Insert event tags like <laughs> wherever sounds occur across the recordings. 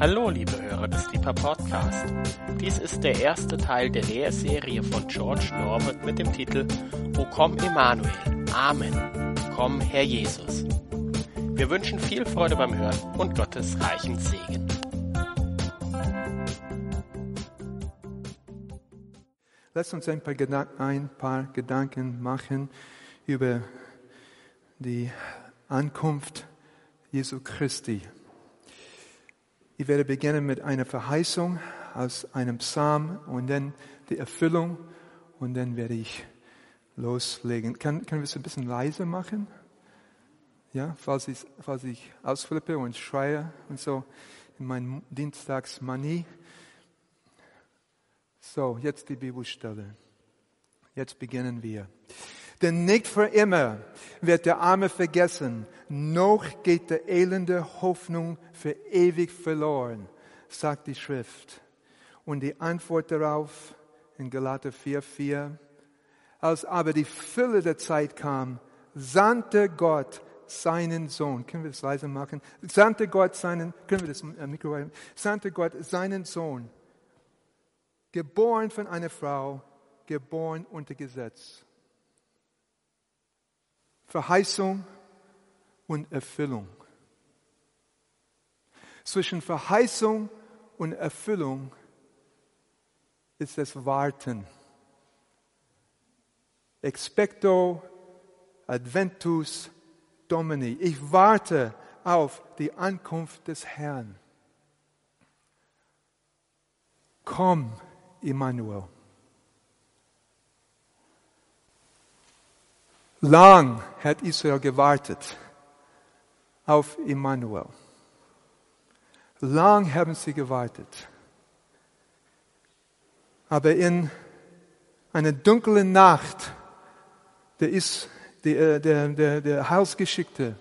Hallo, liebe Hörer des Deeper Podcast. Dies ist der erste Teil der Lehrserie von George Norman mit dem Titel O komm Emanuel. Amen. Komm, Herr Jesus. Wir wünschen viel Freude beim Hören und Gottes reichen Segen. Lass uns ein paar, Gedanken, ein paar Gedanken machen über die Ankunft Jesu Christi. Ich werde beginnen mit einer Verheißung aus einem Psalm und dann die Erfüllung und dann werde ich loslegen. Kann, können wir es ein bisschen leiser machen? Ja, falls ich, falls ich ausflippe und schreie und so in meinem Dienstagsmanie. So, jetzt die Bibelstelle. Jetzt beginnen wir. Denn nicht für immer wird der Arme vergessen, noch geht der elende Hoffnung für ewig verloren, sagt die Schrift. Und die Antwort darauf in Galater 4,4, als aber die Fülle der Zeit kam, sandte Gott seinen Sohn. Können wir das leise machen? Sandte Gott seinen, können wir das äh, Mikro Sandte Gott seinen Sohn, geboren von einer Frau, geboren unter Gesetz Verheißung und Erfüllung. Zwischen Verheißung und Erfüllung ist das Warten. Expecto adventus domini. Ich warte auf die Ankunft des Herrn. Komm, Immanuel. Lang hat Israel gewartet auf Immanuel. Lang haben sie gewartet. Aber in einer dunklen Nacht der, ist, der, der, der, der Heilsgeschickte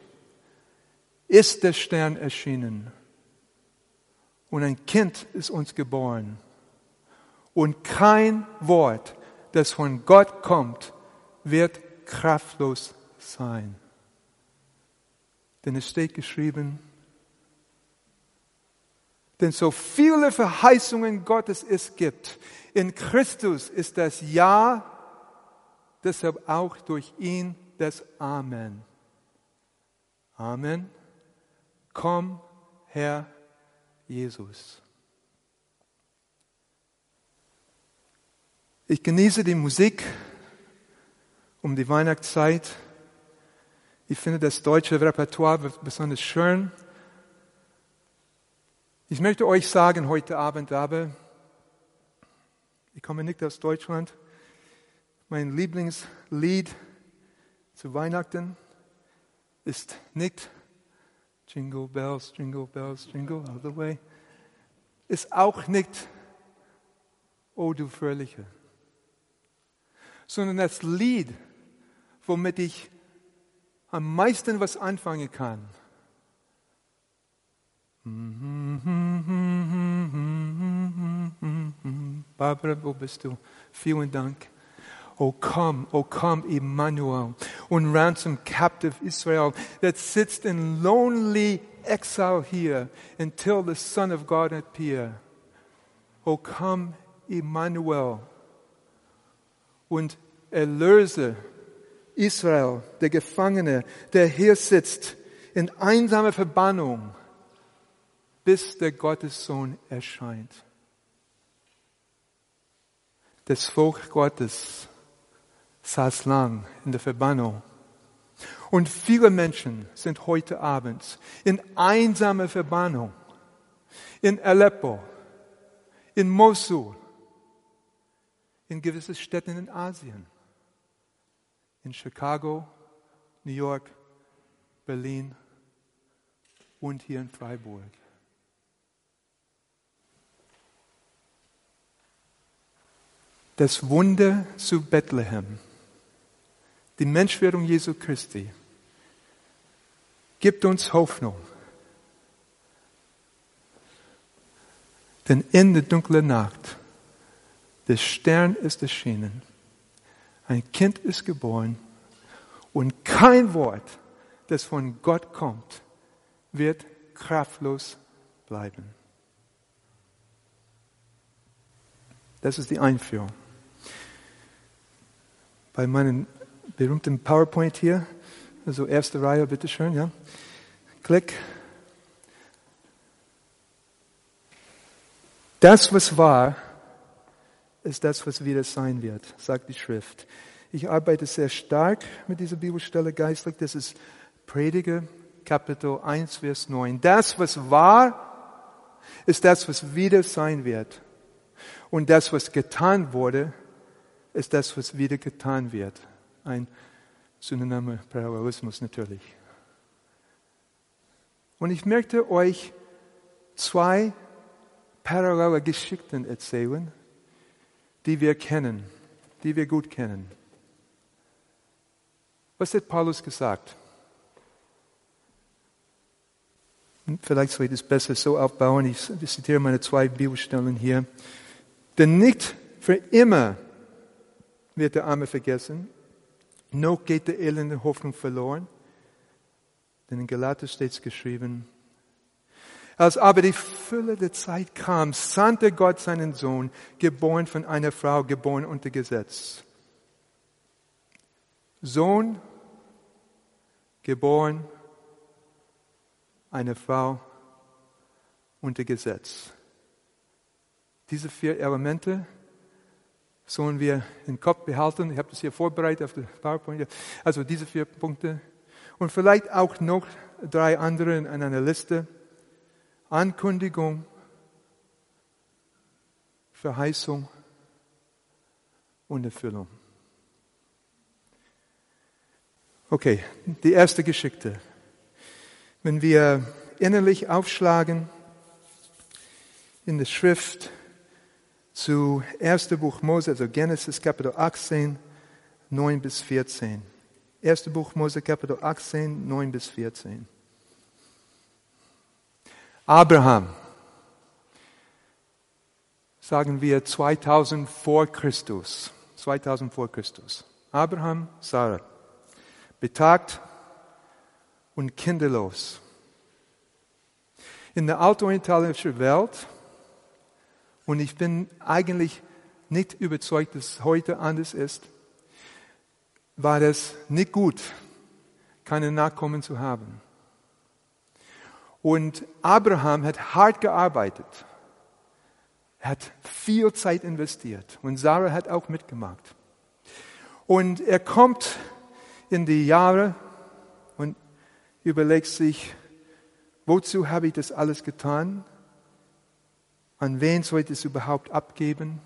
ist der Stern erschienen. Und ein Kind ist uns geboren. Und kein Wort, das von Gott kommt, wird kraftlos sein. Denn es steht geschrieben, denn so viele Verheißungen Gottes es gibt, in Christus ist das Ja, deshalb auch durch ihn das Amen. Amen. Komm, Herr Jesus. Ich genieße die Musik um die Weihnachtszeit. Ich finde das deutsche Repertoire besonders schön. Ich möchte euch sagen heute Abend aber, ich komme nicht aus Deutschland, mein Lieblingslied zu Weihnachten ist nicht Jingle Bells, Jingle Bells, Jingle all the way, ist auch nicht O du Fröhliche, sondern das Lied, womit ich am meisten was anfangen kann. Barbara, wo bist du? Vielen Dank. Oh come, oh come, Emmanuel, und ransom captive Israel that sits in lonely exile here until the Son of God appear. Oh come, Emmanuel, und erlöse Israel, der Gefangene, der hier sitzt in einsamer Verbannung, bis der Gottessohn erscheint. Das Volk Gottes saß lang in der Verbannung. Und viele Menschen sind heute Abend in einsamer Verbannung. In Aleppo, in Mosul, in gewissen Städten in Asien in Chicago, New York, Berlin und hier in Freiburg. Das Wunder zu Bethlehem, die Menschwerdung Jesu Christi, gibt uns Hoffnung. Denn in der dunklen Nacht, der Stern ist erschienen ein Kind ist geboren und kein Wort, das von Gott kommt, wird kraftlos bleiben. Das ist die Einführung. Bei meinem berühmten PowerPoint hier, also erste Reihe, bitteschön, ja. Klick. Das, was war, ist das, was wieder sein wird, sagt die Schrift. Ich arbeite sehr stark mit dieser Bibelstelle geistlich. Das ist Prediger, Kapitel 1, Vers 9. Das, was war, ist das, was wieder sein wird. Und das, was getan wurde, ist das, was wieder getan wird. Ein Synonym Parallelismus natürlich. Und ich möchte euch zwei parallele Geschichten erzählen, die wir kennen, die wir gut kennen. Was hat Paulus gesagt? Vielleicht soll ich das besser so aufbauen. Ich zitiere meine zwei Bibelstellen hier. Denn nicht für immer wird der Arme vergessen, noch geht der elende Hoffnung verloren. Denn in Galater steht es geschrieben, als aber die Fülle der Zeit kam, sandte Gott seinen Sohn, geboren von einer Frau, geboren unter Gesetz. Sohn, geboren, eine Frau unter Gesetz. Diese vier Elemente sollen wir im Kopf behalten. Ich habe das hier vorbereitet auf der PowerPoint. Also diese vier Punkte. Und vielleicht auch noch drei andere in einer Liste. Ankündigung, Verheißung und Erfüllung. Okay, die erste Geschichte. Wenn wir innerlich aufschlagen in der Schrift zu 1. Buch Mose, also Genesis Kapitel 18, 9 bis 14. 1. Buch Mose Kapitel 18, 9 bis 14. Abraham, sagen wir 2000 vor Christus. 2000 vor Christus. Abraham, Sarah, betagt und kinderlos. In der altorientalischen Welt, und ich bin eigentlich nicht überzeugt, dass es heute anders ist, war es nicht gut, keine Nachkommen zu haben. Und Abraham hat hart gearbeitet. Er hat viel Zeit investiert. Und Sarah hat auch mitgemacht. Und er kommt in die Jahre und überlegt sich, wozu habe ich das alles getan? An wen soll ich das überhaupt abgeben?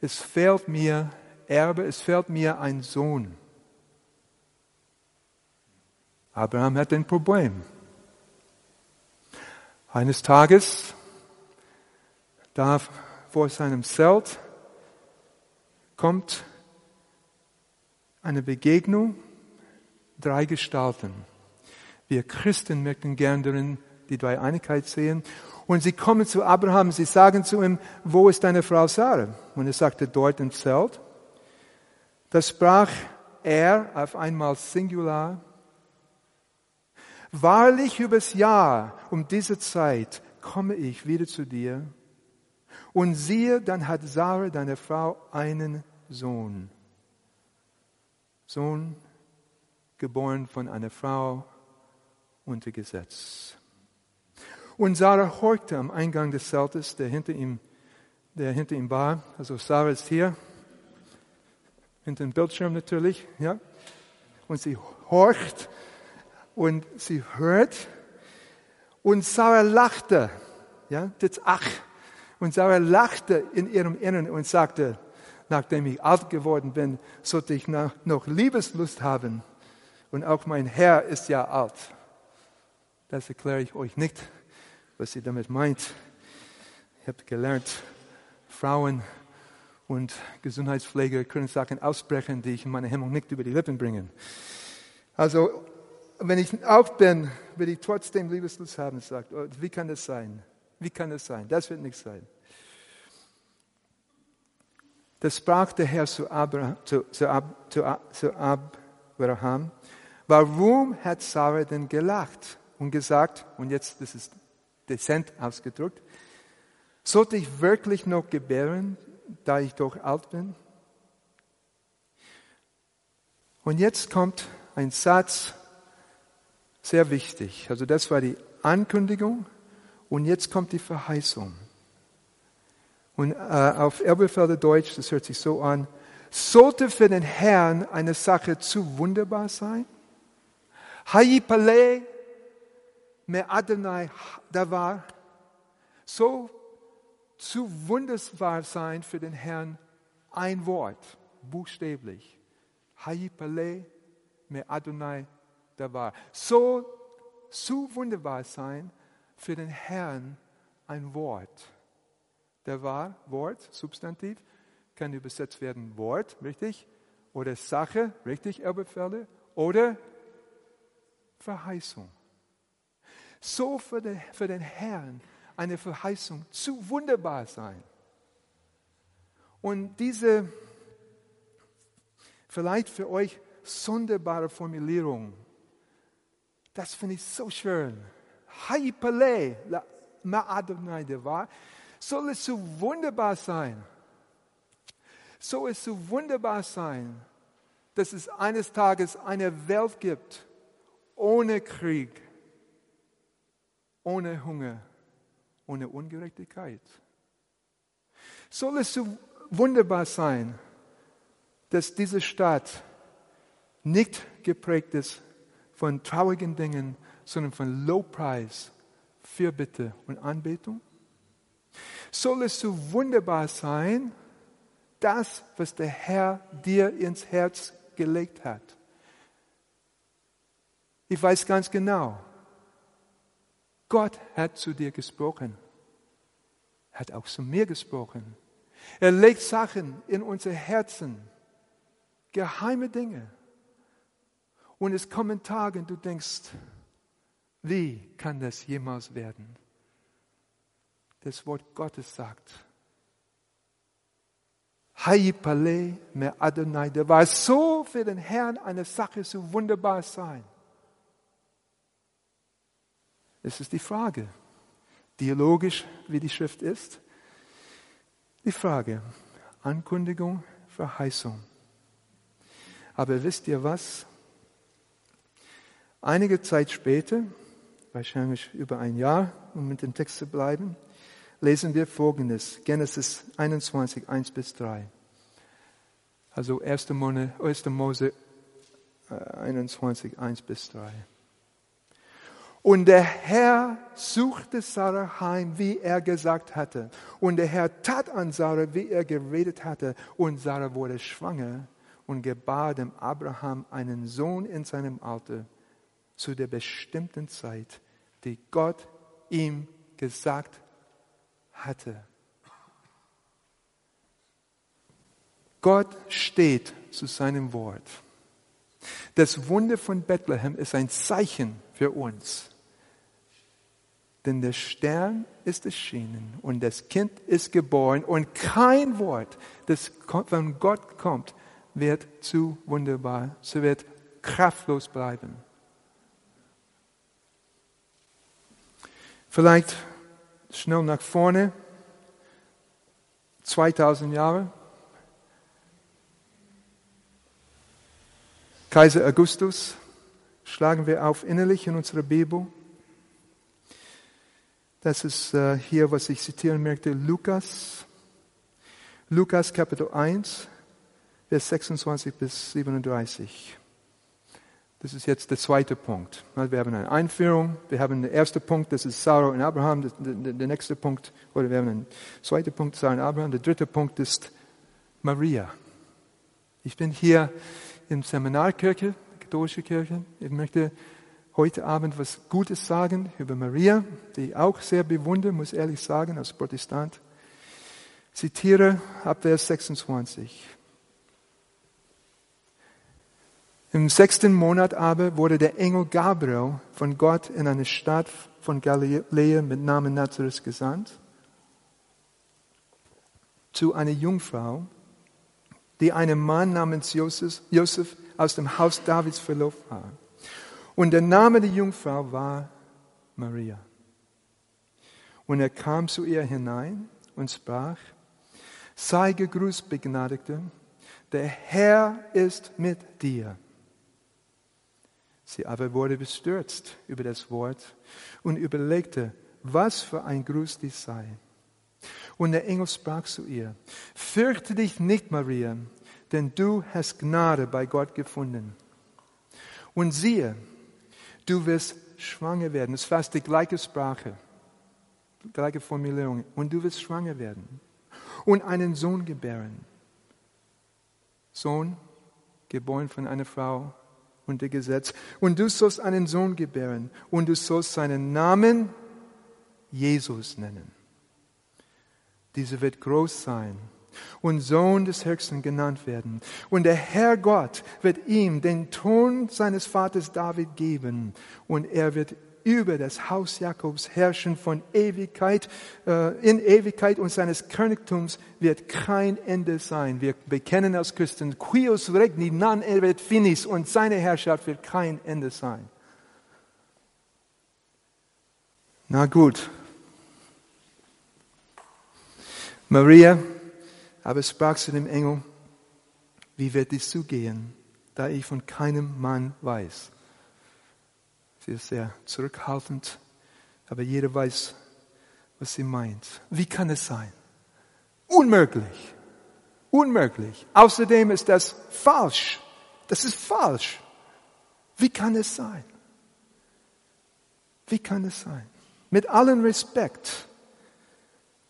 Es fehlt mir Erbe, es fehlt mir ein Sohn. Abraham hat ein Problem. Eines Tages, da vor seinem Zelt, kommt eine Begegnung, drei Gestalten. Wir Christen möchten gern darin die Dreieinigkeit sehen. Und sie kommen zu Abraham, sie sagen zu ihm, wo ist deine Frau Sarah? Und er sagte, dort im Zelt. Da sprach er auf einmal Singular, Wahrlich übers Jahr um diese Zeit komme ich wieder zu dir. Und siehe, dann hat Sarah, deine Frau, einen Sohn. Sohn, geboren von einer Frau unter Gesetz. Und Sarah horchte am Eingang des Zeltes, der hinter ihm, der hinter ihm war. Also Sarah ist hier, hinter dem Bildschirm natürlich, ja. Und sie horcht und sie hört und Sarah lachte, ja, das Ach. Und Sarah lachte in ihrem Inneren und sagte, nachdem ich alt geworden bin, sollte ich noch Liebeslust haben. Und auch mein Herr ist ja alt. Das erkläre ich euch nicht, was sie damit meint. Ich habe gelernt, Frauen und Gesundheitspfleger können Sachen aussprechen, die ich in meiner Hemmung nicht über die Lippen bringen. Also wenn ich auch bin, will ich trotzdem Liebeslust haben, sagt, oh, wie kann das sein? Wie kann das sein? Das wird nicht sein. Das sprach der Herr zu Abraham, zu, zu, Ab, zu, zu Abraham. Warum hat Sarah denn gelacht und gesagt, und jetzt, das ist dezent ausgedrückt, sollte ich wirklich noch gebären, da ich doch alt bin. Und jetzt kommt ein Satz, sehr wichtig. Also das war die Ankündigung und jetzt kommt die Verheißung. Und äh, auf Elberfelder Deutsch, das hört sich so an, sollte für den Herrn eine Sache zu wunderbar sein? Hayipale me Adonai davar. So zu wunderbar sein für den Herrn ein Wort, buchstäblich. Hayipale me Adonai davar. So zu wunderbar sein für den Herrn ein Wort. Der war Wort, Substantiv, kann übersetzt werden Wort, richtig? Oder Sache, richtig, Erbefälle? Oder Verheißung. So für den, für den Herrn eine Verheißung zu wunderbar sein. Und diese vielleicht für euch sonderbare Formulierung, das finde ich so schön. Haipale, ma Adonai war, soll es so wunderbar sein. Soll es so wunderbar sein, dass es eines Tages eine Welt gibt ohne Krieg, ohne Hunger, ohne Ungerechtigkeit. Soll es so wunderbar sein, dass diese Stadt nicht geprägt ist von traurigen Dingen, sondern von Lobpreis, Fürbitte und Anbetung? Soll es so wunderbar sein, das, was der Herr dir ins Herz gelegt hat? Ich weiß ganz genau, Gott hat zu dir gesprochen, hat auch zu mir gesprochen. Er legt Sachen in unser Herzen, geheime Dinge. Und es kommen Tage, und du denkst, wie kann das jemals werden? Das Wort Gottes sagt, Hayipale me Adonai, der war so für den Herrn eine Sache so wunderbar sein. Es ist die Frage, dialogisch wie die Schrift ist, die Frage, Ankündigung, Verheißung. Aber wisst ihr was? Einige Zeit später, wahrscheinlich über ein Jahr, um mit dem Text zu bleiben, lesen wir Folgendes. Genesis 21, 1 bis 3. Also 1. Mose 21, 1 bis 3. Und der Herr suchte Sarah heim, wie er gesagt hatte. Und der Herr tat an Sarah, wie er geredet hatte. Und Sarah wurde schwanger und gebar dem Abraham einen Sohn in seinem Alter zu der bestimmten Zeit, die Gott ihm gesagt hatte. Gott steht zu seinem Wort. Das Wunder von Bethlehem ist ein Zeichen für uns. Denn der Stern ist erschienen und das Kind ist geboren und kein Wort, das von Gott kommt, wird zu wunderbar, so wird kraftlos bleiben. Vielleicht schnell nach vorne, 2000 Jahre. Kaiser Augustus schlagen wir auf innerlich in unserer Bibel. Das ist äh, hier, was ich zitieren möchte, Lukas. Lukas Kapitel 1, Vers 26 bis 37. Das ist jetzt der zweite Punkt. Wir haben eine Einführung, wir haben den ersten Punkt, das ist Sarah und Abraham. Der, nächste Punkt, oder wir haben einen zweiten Punkt, Sarah und Abraham. Der dritte Punkt ist Maria. Ich bin hier in Seminarkirche, katholische Kirche. Ich möchte heute Abend was Gutes sagen über Maria, die ich auch sehr bewundere, muss ehrlich sagen, als Protestant. Zitiere ab Vers 26. Im sechsten Monat aber wurde der Engel Gabriel von Gott in eine Stadt von Galiläa mit Namen Nazareth gesandt, zu einer Jungfrau, die einem Mann namens Josef, aus dem Haus Davids verlobt war. Und der Name der Jungfrau war Maria. Und er kam zu ihr hinein und sprach, Sei gegrüßt, Begnadigte, der Herr ist mit dir. Sie aber wurde bestürzt über das Wort und überlegte, was für ein Gruß dies sei. Und der Engel sprach zu ihr, fürchte dich nicht, Maria, denn du hast Gnade bei Gott gefunden. Und siehe, du wirst schwanger werden. Es ist fast die gleiche Sprache, gleiche Formulierung. Und du wirst schwanger werden und einen Sohn gebären. Sohn, geboren von einer Frau unter Gesetz. Und du sollst einen Sohn gebären und du sollst seinen Namen Jesus nennen. Dieser wird groß sein und Sohn des Höchsten genannt werden. Und der Herr Gott wird ihm den Thron seines Vaters David geben und er wird über das Haus Jakobs herrschen von Ewigkeit äh, in Ewigkeit und seines Königtums wird kein Ende sein. Wir bekennen als Christen, quios regni non evet finis und seine Herrschaft wird kein Ende sein. Na gut. Maria aber sprach zu dem Engel, wie wird dies zugehen, da ich von keinem Mann weiß. Sie ist sehr zurückhaltend, aber jeder weiß, was sie meint. Wie kann es sein? Unmöglich. Unmöglich. Außerdem ist das falsch. Das ist falsch. Wie kann es sein? Wie kann es sein? Mit allem Respekt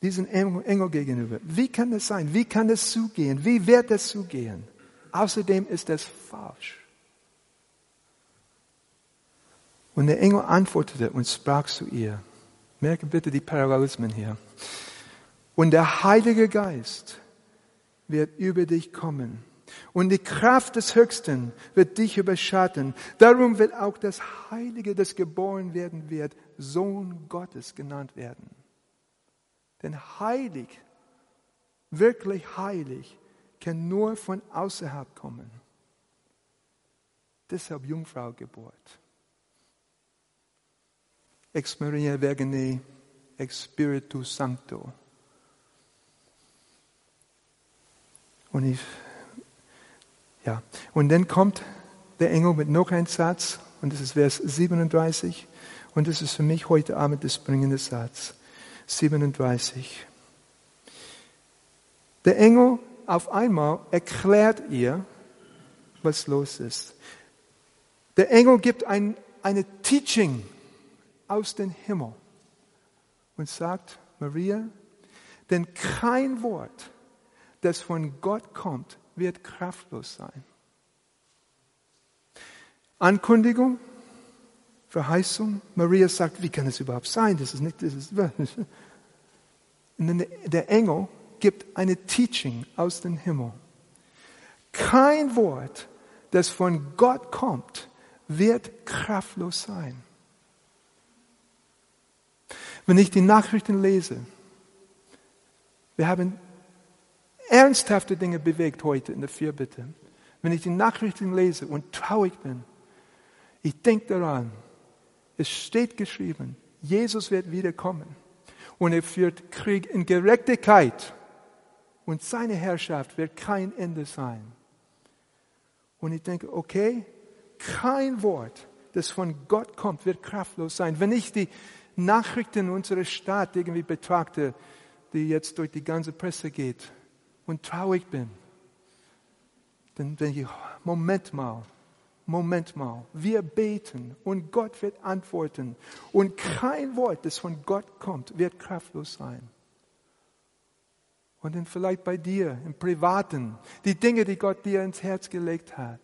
diesen Engel gegenüber. Wie kann es sein? Wie kann es zugehen? Wie wird es zugehen? Außerdem ist es falsch. Und der Engel antwortete und sprach zu ihr. Merke bitte die Parallelismen hier. Und der Heilige Geist wird über dich kommen. Und die Kraft des Höchsten wird dich überschatten. Darum wird auch das Heilige, das geboren werden wird, Sohn Gottes genannt werden. Denn heilig, wirklich heilig, kann nur von außerhalb kommen. Deshalb Jungfrau Geburt. Ex Maria Vergine, ex Spiritu Sancto. Und ich, ja, und dann kommt der Engel mit noch einem Satz, und das ist Vers 37, und das ist für mich heute Abend der springende Satz. 37. Der Engel auf einmal erklärt ihr, was los ist. Der Engel gibt ein, eine Teaching aus dem Himmel und sagt, Maria, denn kein Wort, das von Gott kommt, wird kraftlos sein. Ankündigung, Verheißung. Maria sagt, wie kann es überhaupt sein? Das ist nicht, das ist, <laughs> und der Engel gibt eine Teaching aus dem Himmel. Kein Wort, das von Gott kommt, wird kraftlos sein. Wenn ich die Nachrichten lese, wir haben ernsthafte Dinge bewegt heute in der Vierbitte. Wenn ich die Nachrichten lese und traurig bin, ich denke daran, es steht geschrieben, Jesus wird wiederkommen und er führt Krieg in Gerechtigkeit und seine Herrschaft wird kein Ende sein. Und ich denke, okay, kein Wort, das von Gott kommt, wird kraftlos sein. Wenn ich die Nachrichten unserer Stadt irgendwie betrachte, die jetzt durch die ganze Presse geht und traurig bin, dann denke ich, Moment mal, Moment mal, wir beten und Gott wird antworten. Und kein Wort, das von Gott kommt, wird kraftlos sein. Und dann vielleicht bei dir im Privaten, die Dinge, die Gott dir ins Herz gelegt hat,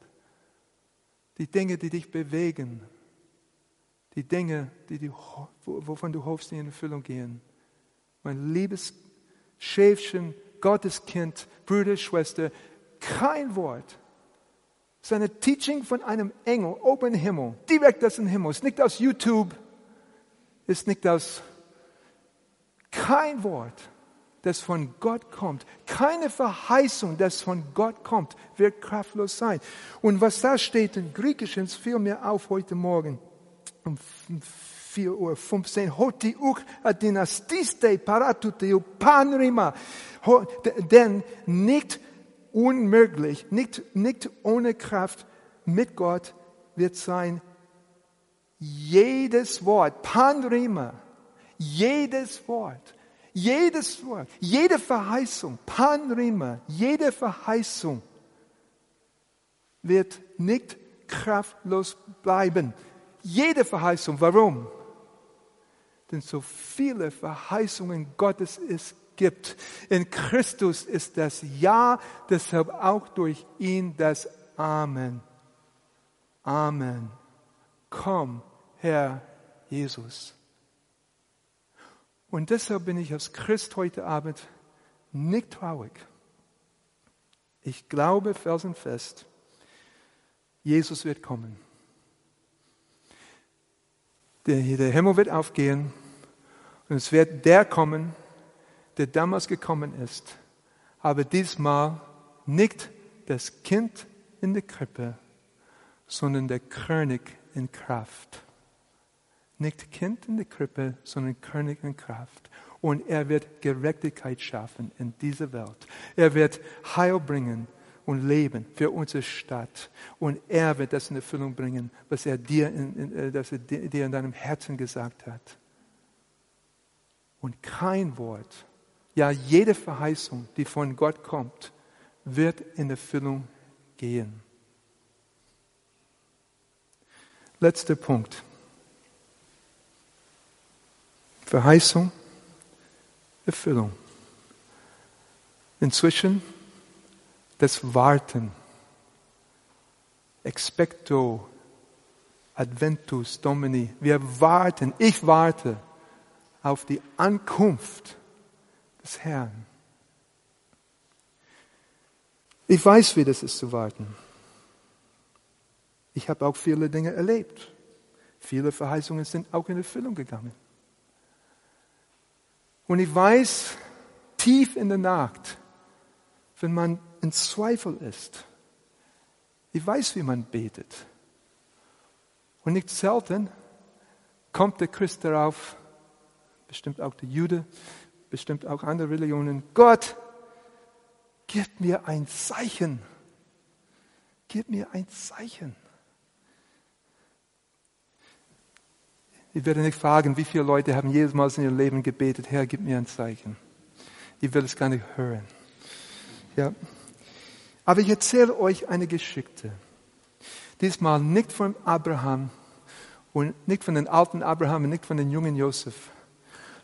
die Dinge, die dich bewegen, die Dinge, die die, wovon du hoffst, in Erfüllung gehen. Mein liebes Schäfchen, Gotteskind, Bruder, Schwester, kein Wort seine Teaching von einem Engel, Open Himmel, direkt aus dem Himmel, ist nicht aus YouTube, ist nicht aus kein Wort, das von Gott kommt, keine Verheißung, das von Gott kommt, wird kraftlos sein. Und was da steht in Griechisch, fiel mir auf heute Morgen. Um 4 Uhr 15, hoti uk adinastiste paratuteu panrima. Denn nicht unmöglich, nicht, nicht ohne Kraft mit Gott wird sein, jedes Wort, panrima, jedes Wort, jedes Wort, jede Verheißung, panrima, jede Verheißung wird nicht kraftlos bleiben. Jede Verheißung. Warum? Denn so viele Verheißungen Gottes es gibt. In Christus ist das Ja, deshalb auch durch ihn das Amen. Amen. Komm, Herr Jesus. Und deshalb bin ich als Christ heute Abend nicht traurig. Ich glaube felsenfest, Jesus wird kommen. Der, der Himmel wird aufgehen und es wird der kommen, der damals gekommen ist, aber diesmal nicht das Kind in der Krippe, sondern der König in Kraft. Nicht Kind in der Krippe, sondern König in Kraft. Und er wird Gerechtigkeit schaffen in dieser Welt. Er wird Heil bringen und Leben für unsere Stadt. Und er wird das in Erfüllung bringen, was er dir in, in, äh, dass er dir in deinem Herzen gesagt hat. Und kein Wort, ja jede Verheißung, die von Gott kommt, wird in Erfüllung gehen. Letzter Punkt. Verheißung, Erfüllung. Inzwischen das Warten. Expecto Adventus Domini. Wir warten, ich warte auf die Ankunft des Herrn. Ich weiß, wie das ist zu warten. Ich habe auch viele Dinge erlebt. Viele Verheißungen sind auch in Erfüllung gegangen. Und ich weiß, tief in der Nacht, wenn man in Zweifel ist. Ich weiß, wie man betet. Und nicht selten kommt der Christ darauf, bestimmt auch der Jude, bestimmt auch andere Religionen, Gott, gib mir ein Zeichen. Gib mir ein Zeichen. Ich werde nicht fragen, wie viele Leute haben jedes Mal in ihrem Leben gebetet, Herr, gib mir ein Zeichen. Ich will es gar nicht hören. Ja. Aber ich erzähle euch eine Geschichte. Diesmal nicht von Abraham und nicht von den alten Abraham und nicht von den jungen Josef,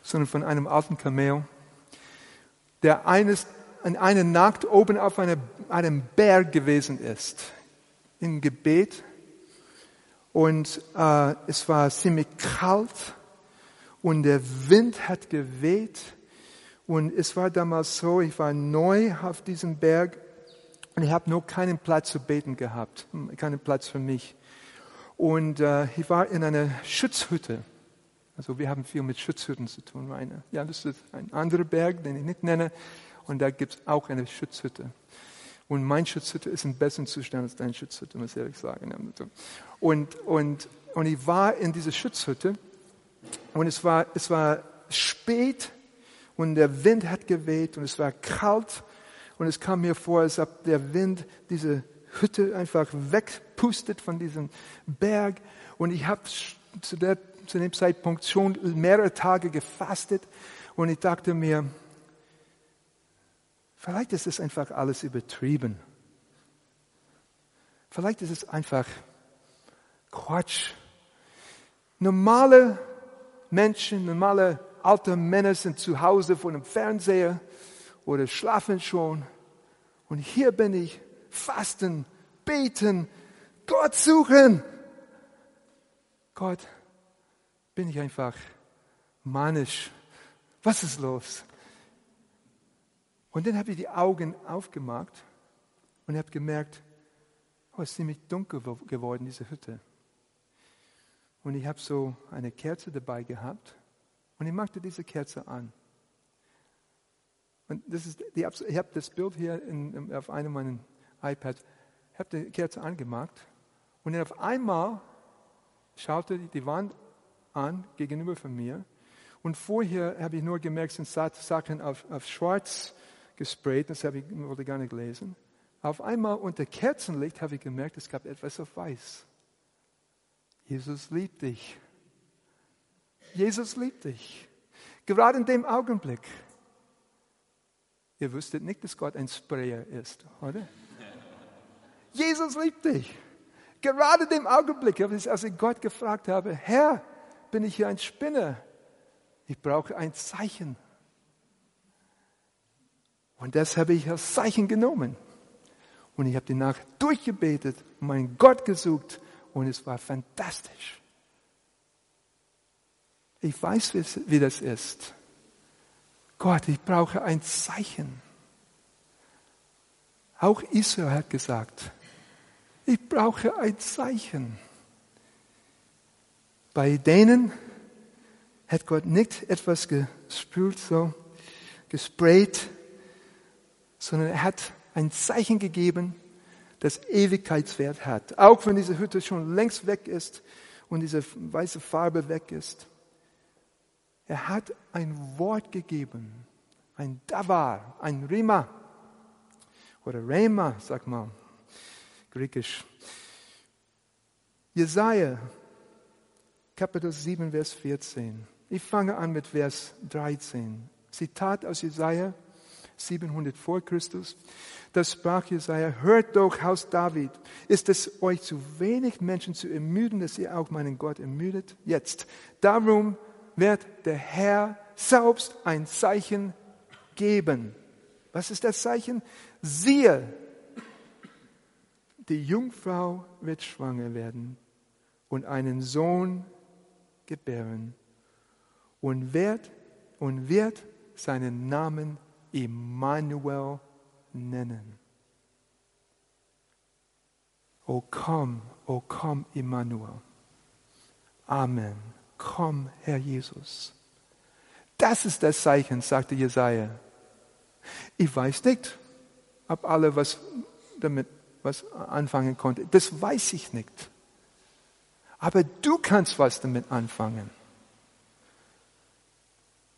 sondern von einem alten Kamel, der eines, an einer Nacht oben auf eine, einem Berg gewesen ist, im Gebet. Und äh, es war ziemlich kalt und der Wind hat geweht. Und es war damals so, ich war neu auf diesem Berg und ich habe nur keinen Platz zu beten gehabt, keinen Platz für mich. Und äh, ich war in einer Schutzhütte. Also wir haben viel mit Schutzhütten zu tun. Eine, ja, das ist ein anderer Berg, den ich nicht nenne. Und da gibt es auch eine Schutzhütte. Und mein Schutzhütte ist in besseren Zustand als deine Schutzhütte, muss ich ehrlich sagen. Und, und, und ich war in dieser Schutzhütte und es war, es war spät und der Wind hat geweht und es war kalt und es kam mir vor, als ob der Wind diese Hütte einfach wegpustet von diesem Berg. Und ich habe zu, zu dem Zeitpunkt schon mehrere Tage gefastet. Und ich dachte mir, vielleicht ist es einfach alles übertrieben. Vielleicht ist es einfach Quatsch. Normale Menschen, normale alte Männer sind zu Hause vor dem Fernseher oder schlafen schon. Und hier bin ich, fasten, beten, Gott suchen. Gott, bin ich einfach manisch. Was ist los? Und dann habe ich die Augen aufgemacht und habe gemerkt, oh, es ist ziemlich dunkel geworden, diese Hütte. Und ich habe so eine Kerze dabei gehabt und ich machte diese Kerze an. Und das ist, ich habe das Bild hier in, auf einem meiner iPads, habe die Kerze angemacht und dann auf einmal schaute die Wand an gegenüber von mir. Und vorher habe ich nur gemerkt, sind Sachen auf, auf schwarz gesprayt, das habe ich wollte gar nicht lesen. Auf einmal unter Kerzenlicht habe ich gemerkt, es gab etwas auf weiß. Jesus liebt dich. Jesus liebt dich. Gerade in dem Augenblick. Ihr wüsstet nicht, dass Gott ein Sprayer ist, oder? <laughs> Jesus liebt dich. Gerade dem Augenblick, als ich Gott gefragt habe, Herr, bin ich hier ein Spinner? Ich brauche ein Zeichen. Und das habe ich als Zeichen genommen. Und ich habe die Nacht durchgebetet meinen Gott gesucht und es war fantastisch. Ich weiß, wie das ist. Gott, ich brauche ein Zeichen. Auch Israel hat gesagt, ich brauche ein Zeichen. Bei denen hat Gott nicht etwas gespült, so gesprayt, sondern er hat ein Zeichen gegeben, das Ewigkeitswert hat. Auch wenn diese Hütte schon längst weg ist und diese weiße Farbe weg ist. Er hat ein Wort gegeben, ein Davar, ein Rima oder Rema, sag mal, griechisch. Jesaja, Kapitel 7, Vers 14. Ich fange an mit Vers 13. Zitat aus Jesaja 700 vor Christus. Da sprach Jesaja, hört doch, Haus David, ist es euch zu wenig Menschen zu ermüden, dass ihr auch meinen Gott ermüdet? Jetzt. Darum wird der Herr selbst ein Zeichen geben. Was ist das Zeichen? Siehe, die Jungfrau wird schwanger werden und einen Sohn gebären und wird, und wird seinen Namen Immanuel nennen. O komm, o komm, Immanuel. Amen. Komm, Herr Jesus. Das ist das Zeichen, sagte Jesaja. Ich weiß nicht, ob alle was damit was anfangen konnten. Das weiß ich nicht. Aber du kannst was damit anfangen.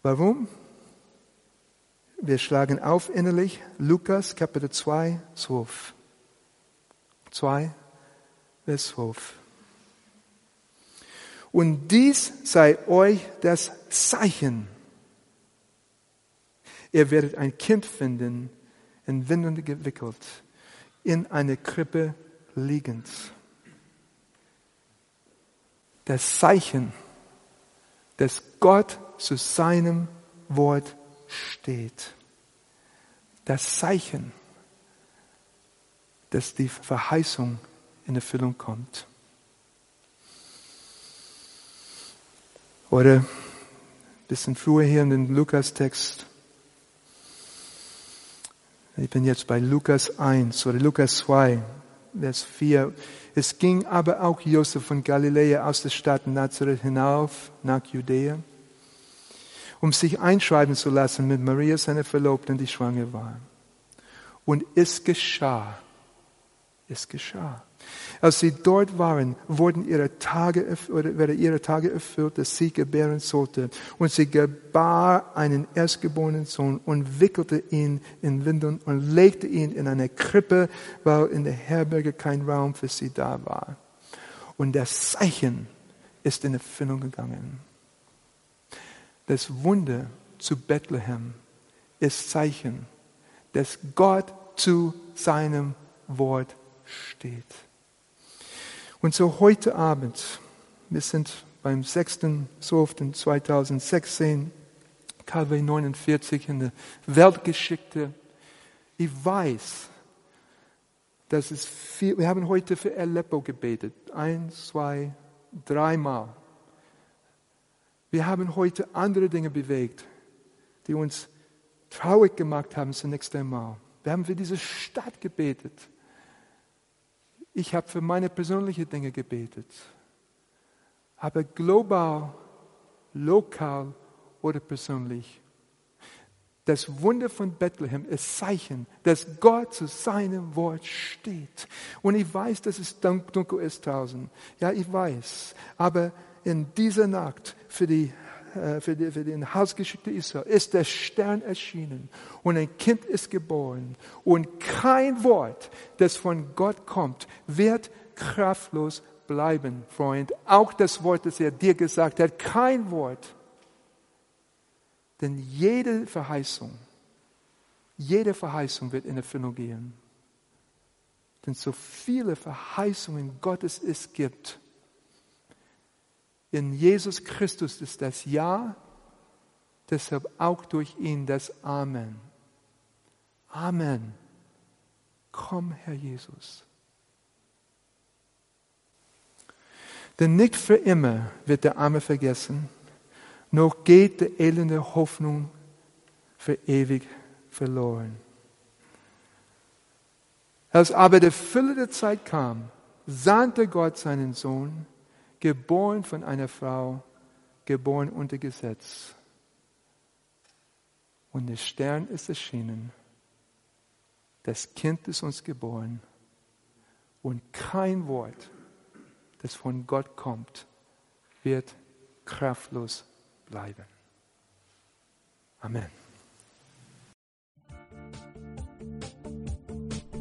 Warum? Wir schlagen auf innerlich Lukas Kapitel 2, 12. 2, Vers 12. Und dies sei euch das Zeichen. Ihr werdet ein Kind finden, in Windeln gewickelt, in eine Krippe liegend. Das Zeichen, dass Gott zu seinem Wort steht. Das Zeichen, dass die Verheißung in Erfüllung kommt. Oder ein bisschen früher hier in den Lukas-Text. Ich bin jetzt bei Lukas 1 oder Lukas 2, Vers 4. Es ging aber auch Josef von Galiläa aus der Stadt Nazareth hinauf nach Judäa um sich einschreiben zu lassen mit Maria, seiner Verlobten, die schwanger war. Und es geschah. Es geschah. Als sie dort waren, wurden ihre Tage, oder werden ihre Tage erfüllt, dass sie gebären sollte. Und sie gebar einen erstgeborenen Sohn und wickelte ihn in Windeln und legte ihn in eine Krippe, weil in der Herberge kein Raum für sie da war. Und das Zeichen ist in Erfüllung gegangen. Das Wunder zu Bethlehem ist Zeichen, dass Gott zu seinem Wort steht. Und so heute Abend, wir sind beim 6.12.2016, KW 49 in der Weltgeschichte. Ich weiß, dass es viel, wir haben heute für Aleppo gebetet. Eins, zwei, dreimal. Wir haben heute andere Dinge bewegt, die uns traurig gemacht haben zunächst einmal. Wir haben für diese Stadt gebetet. Ich habe für meine persönlichen Dinge gebetet. Aber global, lokal oder persönlich. Das Wunder von Bethlehem ist Zeichen, dass Gott zu seinem Wort steht. Und ich weiß, dass es dunkel ist draußen. Ja, ich weiß. Aber in dieser Nacht für die für, die, für den Hausgeschichte Israel ist der Stern erschienen und ein Kind ist geboren und kein Wort, das von Gott kommt, wird kraftlos bleiben, Freund. Auch das Wort, das er dir gesagt hat, kein Wort denn jede Verheißung, jede Verheißung wird in Erfüllung gehen. Denn so viele Verheißungen Gottes es gibt, in Jesus Christus ist das Ja, deshalb auch durch ihn das Amen. Amen. Komm, Herr Jesus. Denn nicht für immer wird der Arme vergessen, noch geht die elende Hoffnung für ewig verloren. Als aber der Fülle der Zeit kam, sandte Gott seinen Sohn, geboren von einer Frau, geboren unter Gesetz. Und der Stern ist erschienen. Das Kind ist uns geboren. Und kein Wort, das von Gott kommt, wird kraftlos bleiben. Amen.